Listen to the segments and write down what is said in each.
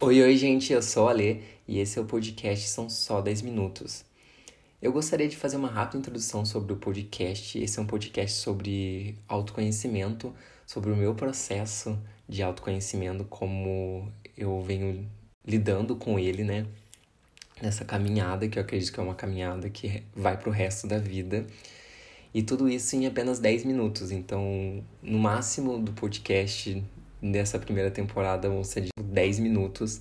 Oi, oi, gente, eu sou a Lê e esse é o podcast São Só 10 Minutos. Eu gostaria de fazer uma rápida introdução sobre o podcast. Esse é um podcast sobre autoconhecimento, sobre o meu processo de autoconhecimento, como eu venho lidando com ele, né? Nessa caminhada, que eu acredito que é uma caminhada que vai pro resto da vida. E tudo isso em apenas 10 minutos. Então, no máximo do podcast dessa primeira temporada vão ser de 10 minutos.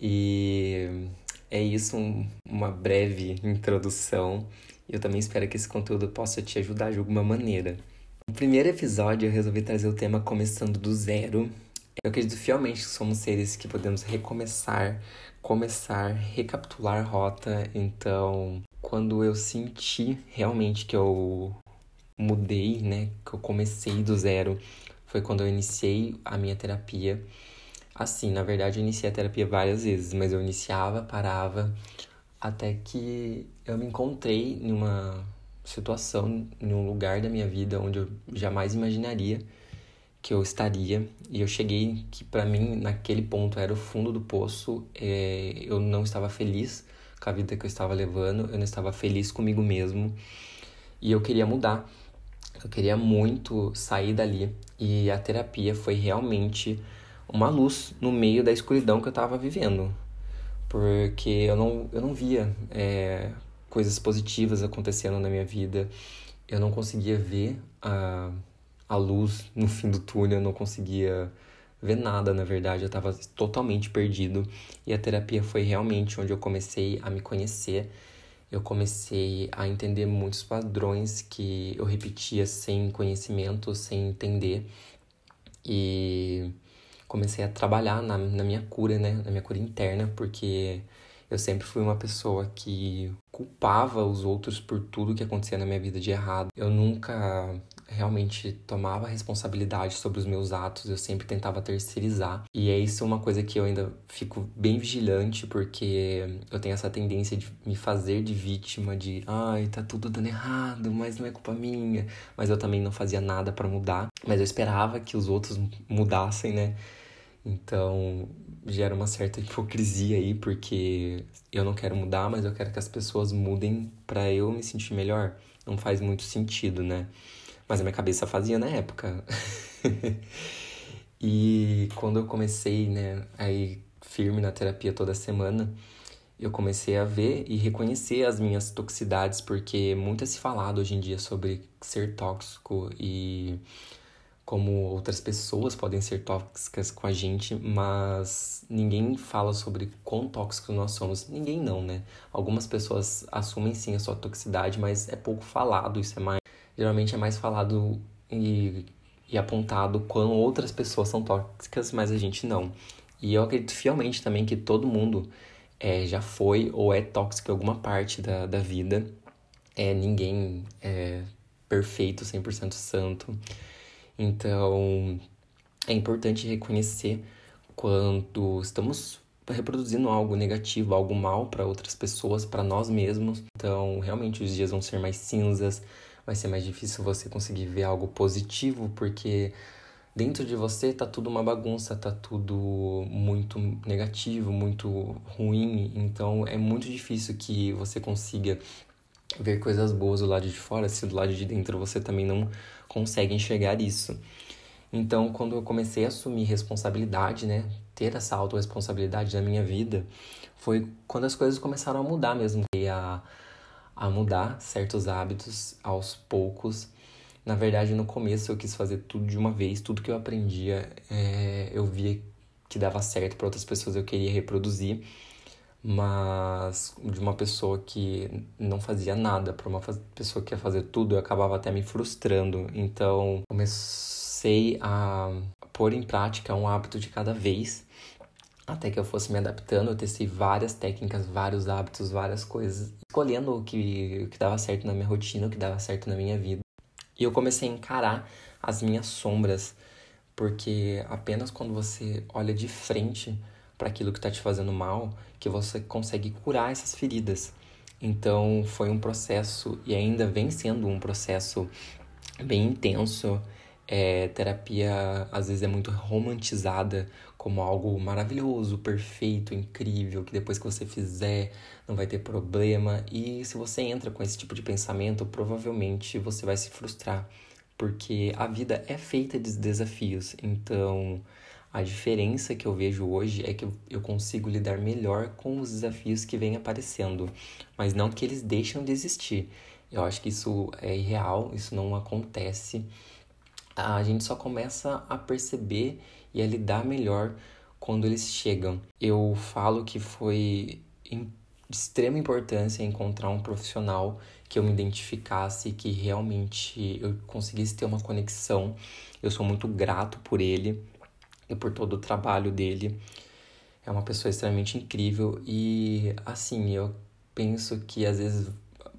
E é isso, um, uma breve introdução. Eu também espero que esse conteúdo possa te ajudar de alguma maneira. No primeiro episódio, eu resolvi trazer o tema começando do zero. Eu acredito fielmente que somos seres que podemos recomeçar, começar, recapitular rota. Então, quando eu senti realmente que eu mudei, né, que eu comecei do zero, foi quando eu iniciei a minha terapia. Assim, na verdade, eu iniciei a terapia várias vezes, mas eu iniciava, parava, até que eu me encontrei em uma situação, em um lugar da minha vida onde eu jamais imaginaria que eu estaria. E eu cheguei que, para mim, naquele ponto era o fundo do poço. É, eu não estava feliz com a vida que eu estava levando, eu não estava feliz comigo mesmo. E eu queria mudar. Eu queria muito sair dali. E a terapia foi realmente uma luz no meio da escuridão que eu estava vivendo. Porque eu não, eu não via é, coisas positivas acontecendo na minha vida. Eu não conseguia ver a, a luz no fim do túnel, eu não conseguia ver nada, na verdade, eu estava totalmente perdido. E a terapia foi realmente onde eu comecei a me conhecer. Eu comecei a entender muitos padrões que eu repetia sem conhecimento, sem entender. E comecei a trabalhar na, na minha cura, né? Na minha cura interna, porque eu sempre fui uma pessoa que culpava os outros por tudo que acontecia na minha vida de errado. Eu nunca realmente tomava responsabilidade sobre os meus atos, eu sempre tentava terceirizar. E é isso uma coisa que eu ainda fico bem vigilante, porque eu tenho essa tendência de me fazer de vítima, de ai, tá tudo dando errado, mas não é culpa minha. Mas eu também não fazia nada para mudar, mas eu esperava que os outros mudassem, né? Então, gera uma certa hipocrisia aí, porque eu não quero mudar, mas eu quero que as pessoas mudem para eu me sentir melhor. Não faz muito sentido, né? Mas a minha cabeça fazia na época. e quando eu comecei, né, aí firme na terapia toda semana, eu comecei a ver e reconhecer as minhas toxicidades, porque muito é se falado hoje em dia sobre ser tóxico e como outras pessoas podem ser tóxicas com a gente, mas ninguém fala sobre quão tóxicos nós somos. Ninguém não, né? Algumas pessoas assumem sim a sua toxicidade, mas é pouco falado, isso é mais geralmente é mais falado e, e apontado quão outras pessoas são tóxicas, mas a gente não. E eu acredito fielmente também que todo mundo é, já foi ou é tóxico em alguma parte da, da vida. É, ninguém é perfeito, 100% santo. Então, é importante reconhecer quando estamos reproduzindo algo negativo, algo mal para outras pessoas, para nós mesmos. Então, realmente os dias vão ser mais cinzas, vai ser mais difícil você conseguir ver algo positivo, porque dentro de você tá tudo uma bagunça, tá tudo muito negativo, muito ruim, então é muito difícil que você consiga ver coisas boas do lado de fora se do lado de dentro você também não consegue enxergar isso. Então, quando eu comecei a assumir responsabilidade, né, ter essa autorresponsabilidade na minha vida, foi quando as coisas começaram a mudar mesmo. E a a mudar certos hábitos aos poucos. Na verdade, no começo eu quis fazer tudo de uma vez, tudo que eu aprendia é, eu via que dava certo para outras pessoas, eu queria reproduzir, mas de uma pessoa que não fazia nada, para uma pessoa que ia fazer tudo, eu acabava até me frustrando. Então, comecei a pôr em prática um hábito de cada vez até que eu fosse me adaptando, eu testei várias técnicas, vários hábitos, várias coisas, escolhendo o que, o que dava certo na minha rotina, o que dava certo na minha vida. E eu comecei a encarar as minhas sombras, porque apenas quando você olha de frente para aquilo que está te fazendo mal, que você consegue curar essas feridas. Então foi um processo, e ainda vem sendo um processo bem intenso, É, terapia às vezes é muito romantizada como algo maravilhoso, perfeito, incrível, que depois que você fizer não vai ter problema. E se você entra com esse tipo de pensamento, provavelmente você vai se frustrar, porque a vida é feita de desafios. Então, a diferença que eu vejo hoje é que eu consigo lidar melhor com os desafios que vêm aparecendo, mas não que eles deixam de existir. Eu acho que isso é irreal, isso não acontece. A gente só começa a perceber e a lidar melhor quando eles chegam. Eu falo que foi de extrema importância encontrar um profissional que eu me identificasse, que realmente eu conseguisse ter uma conexão. Eu sou muito grato por ele e por todo o trabalho dele. É uma pessoa extremamente incrível e, assim, eu penso que às vezes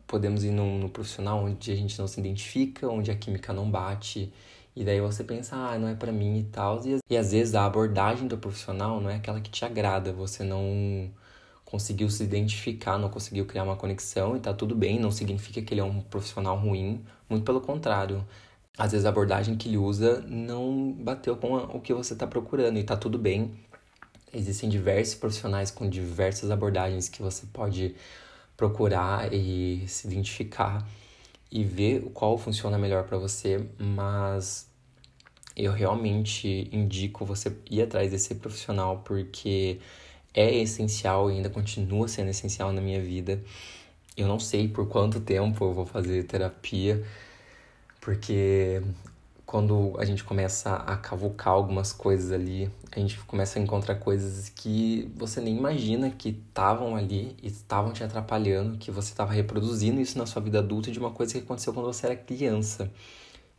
podemos ir num, num profissional onde a gente não se identifica, onde a química não bate. E daí você pensa, ah, não é para mim e tal. E, e às vezes a abordagem do profissional não é aquela que te agrada, você não conseguiu se identificar, não conseguiu criar uma conexão e tá tudo bem, não significa que ele é um profissional ruim, muito pelo contrário às vezes a abordagem que ele usa não bateu com o que você está procurando e tá tudo bem. Existem diversos profissionais com diversas abordagens que você pode procurar e se identificar e ver qual funciona melhor para você, mas eu realmente indico você ir atrás desse profissional porque é essencial e ainda continua sendo essencial na minha vida. Eu não sei por quanto tempo eu vou fazer terapia, porque quando a gente começa a cavucar algumas coisas ali, a gente começa a encontrar coisas que você nem imagina que estavam ali e estavam te atrapalhando, que você estava reproduzindo isso na sua vida adulta de uma coisa que aconteceu quando você era criança.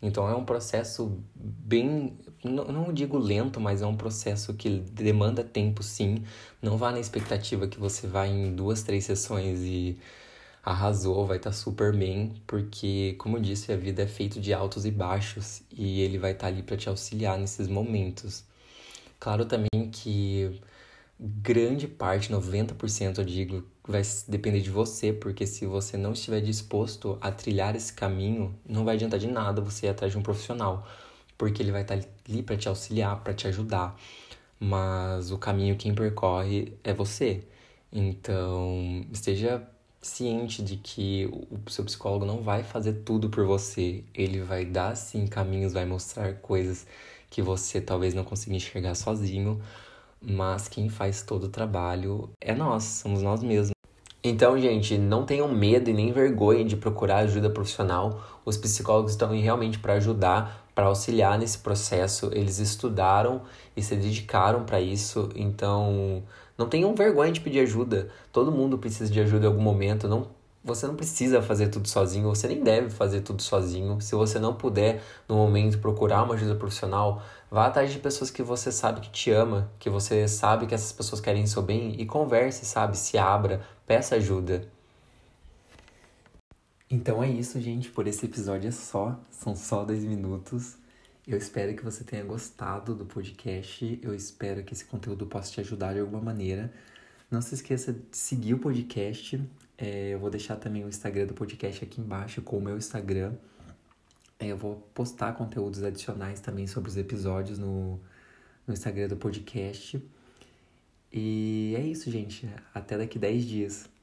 Então é um processo bem, não, não digo lento, mas é um processo que demanda tempo sim. Não vá na expectativa que você vai em duas, três sessões e arrasou, vai estar tá super bem, porque, como eu disse, a vida é feita de altos e baixos e ele vai estar tá ali para te auxiliar nesses momentos. Claro também que grande parte, 90% eu digo, vai depender de você, porque se você não estiver disposto a trilhar esse caminho, não vai adiantar de nada você ir atrás de um profissional, porque ele vai estar tá ali para te auxiliar, para te ajudar. Mas o caminho quem percorre é você. Então, esteja ciente de que o seu psicólogo não vai fazer tudo por você. Ele vai dar sim caminhos, vai mostrar coisas que você talvez não consiga enxergar sozinho, mas quem faz todo o trabalho é nós, somos nós mesmos. Então, gente, não tenham medo e nem vergonha de procurar ajuda profissional. Os psicólogos estão aí realmente para ajudar, para auxiliar nesse processo. Eles estudaram e se dedicaram para isso. Então, não tenham vergonha de pedir ajuda. Todo mundo precisa de ajuda em algum momento. Não, você não precisa fazer tudo sozinho, você nem deve fazer tudo sozinho. Se você não puder, no momento, procurar uma ajuda profissional, vá atrás de pessoas que você sabe que te ama, que você sabe que essas pessoas querem seu bem e converse, sabe? Se abra, peça ajuda. Então é isso, gente. Por esse episódio é só. São só 10 minutos. Eu espero que você tenha gostado do podcast. Eu espero que esse conteúdo possa te ajudar de alguma maneira. Não se esqueça de seguir o podcast. É, eu vou deixar também o Instagram do podcast aqui embaixo com o meu Instagram. É, eu vou postar conteúdos adicionais também sobre os episódios no, no Instagram do podcast. E é isso, gente. Até daqui 10 dias.